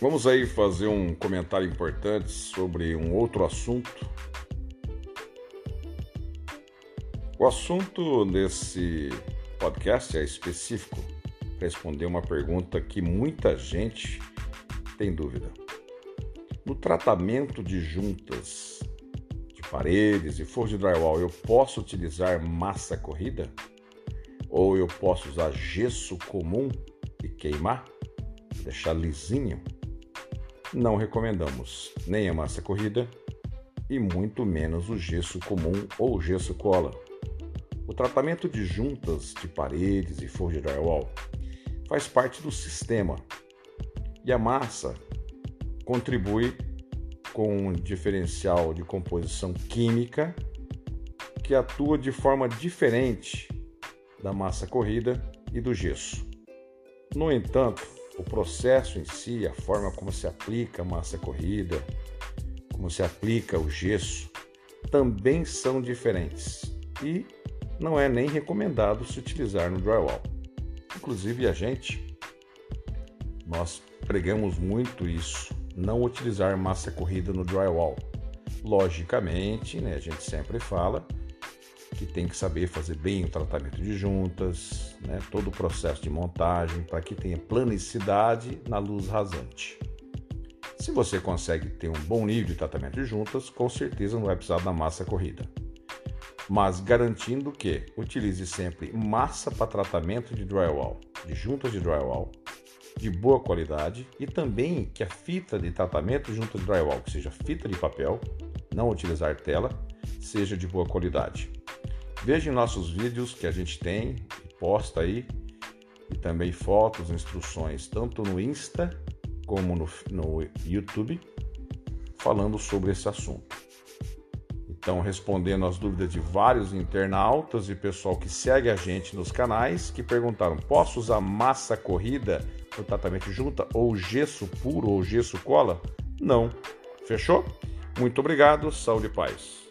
Vamos aí fazer um comentário importante sobre um outro assunto. O assunto desse podcast é específico, responder uma pergunta que muita gente tem dúvida. No tratamento de juntas de paredes e forro de drywall, eu posso utilizar massa corrida? Ou eu posso usar gesso comum e queimar? Deixar lisinho? Não recomendamos nem a massa corrida e muito menos o gesso comum ou gesso cola. O tratamento de juntas de paredes e forro de drywall faz parte do sistema e a massa contribui com um diferencial de composição química que atua de forma diferente da massa corrida e do gesso. No entanto, o processo em si, a forma como se aplica a massa corrida, como se aplica o gesso, também são diferentes e não é nem recomendado se utilizar no drywall. Inclusive a gente, nós pregamos muito isso, não utilizar massa corrida no drywall. Logicamente, né, a gente sempre fala que tem que saber fazer bem o tratamento de juntas, né, todo o processo de montagem para que tenha planicidade na luz rasante. Se você consegue ter um bom nível de tratamento de juntas, com certeza não vai precisar da massa corrida. Mas garantindo que utilize sempre massa para tratamento de drywall, de juntas de drywall, de boa qualidade e também que a fita de tratamento junto de drywall, que seja fita de papel, não utilizar tela, seja de boa qualidade. Veja nossos vídeos que a gente tem, posta aí, e também fotos, instruções, tanto no Insta como no, no YouTube, falando sobre esse assunto. Então, respondendo às dúvidas de vários internautas e pessoal que segue a gente nos canais, que perguntaram: posso usar massa corrida no tratamento junta ou gesso puro ou gesso cola? Não. Fechou? Muito obrigado, saúde e paz.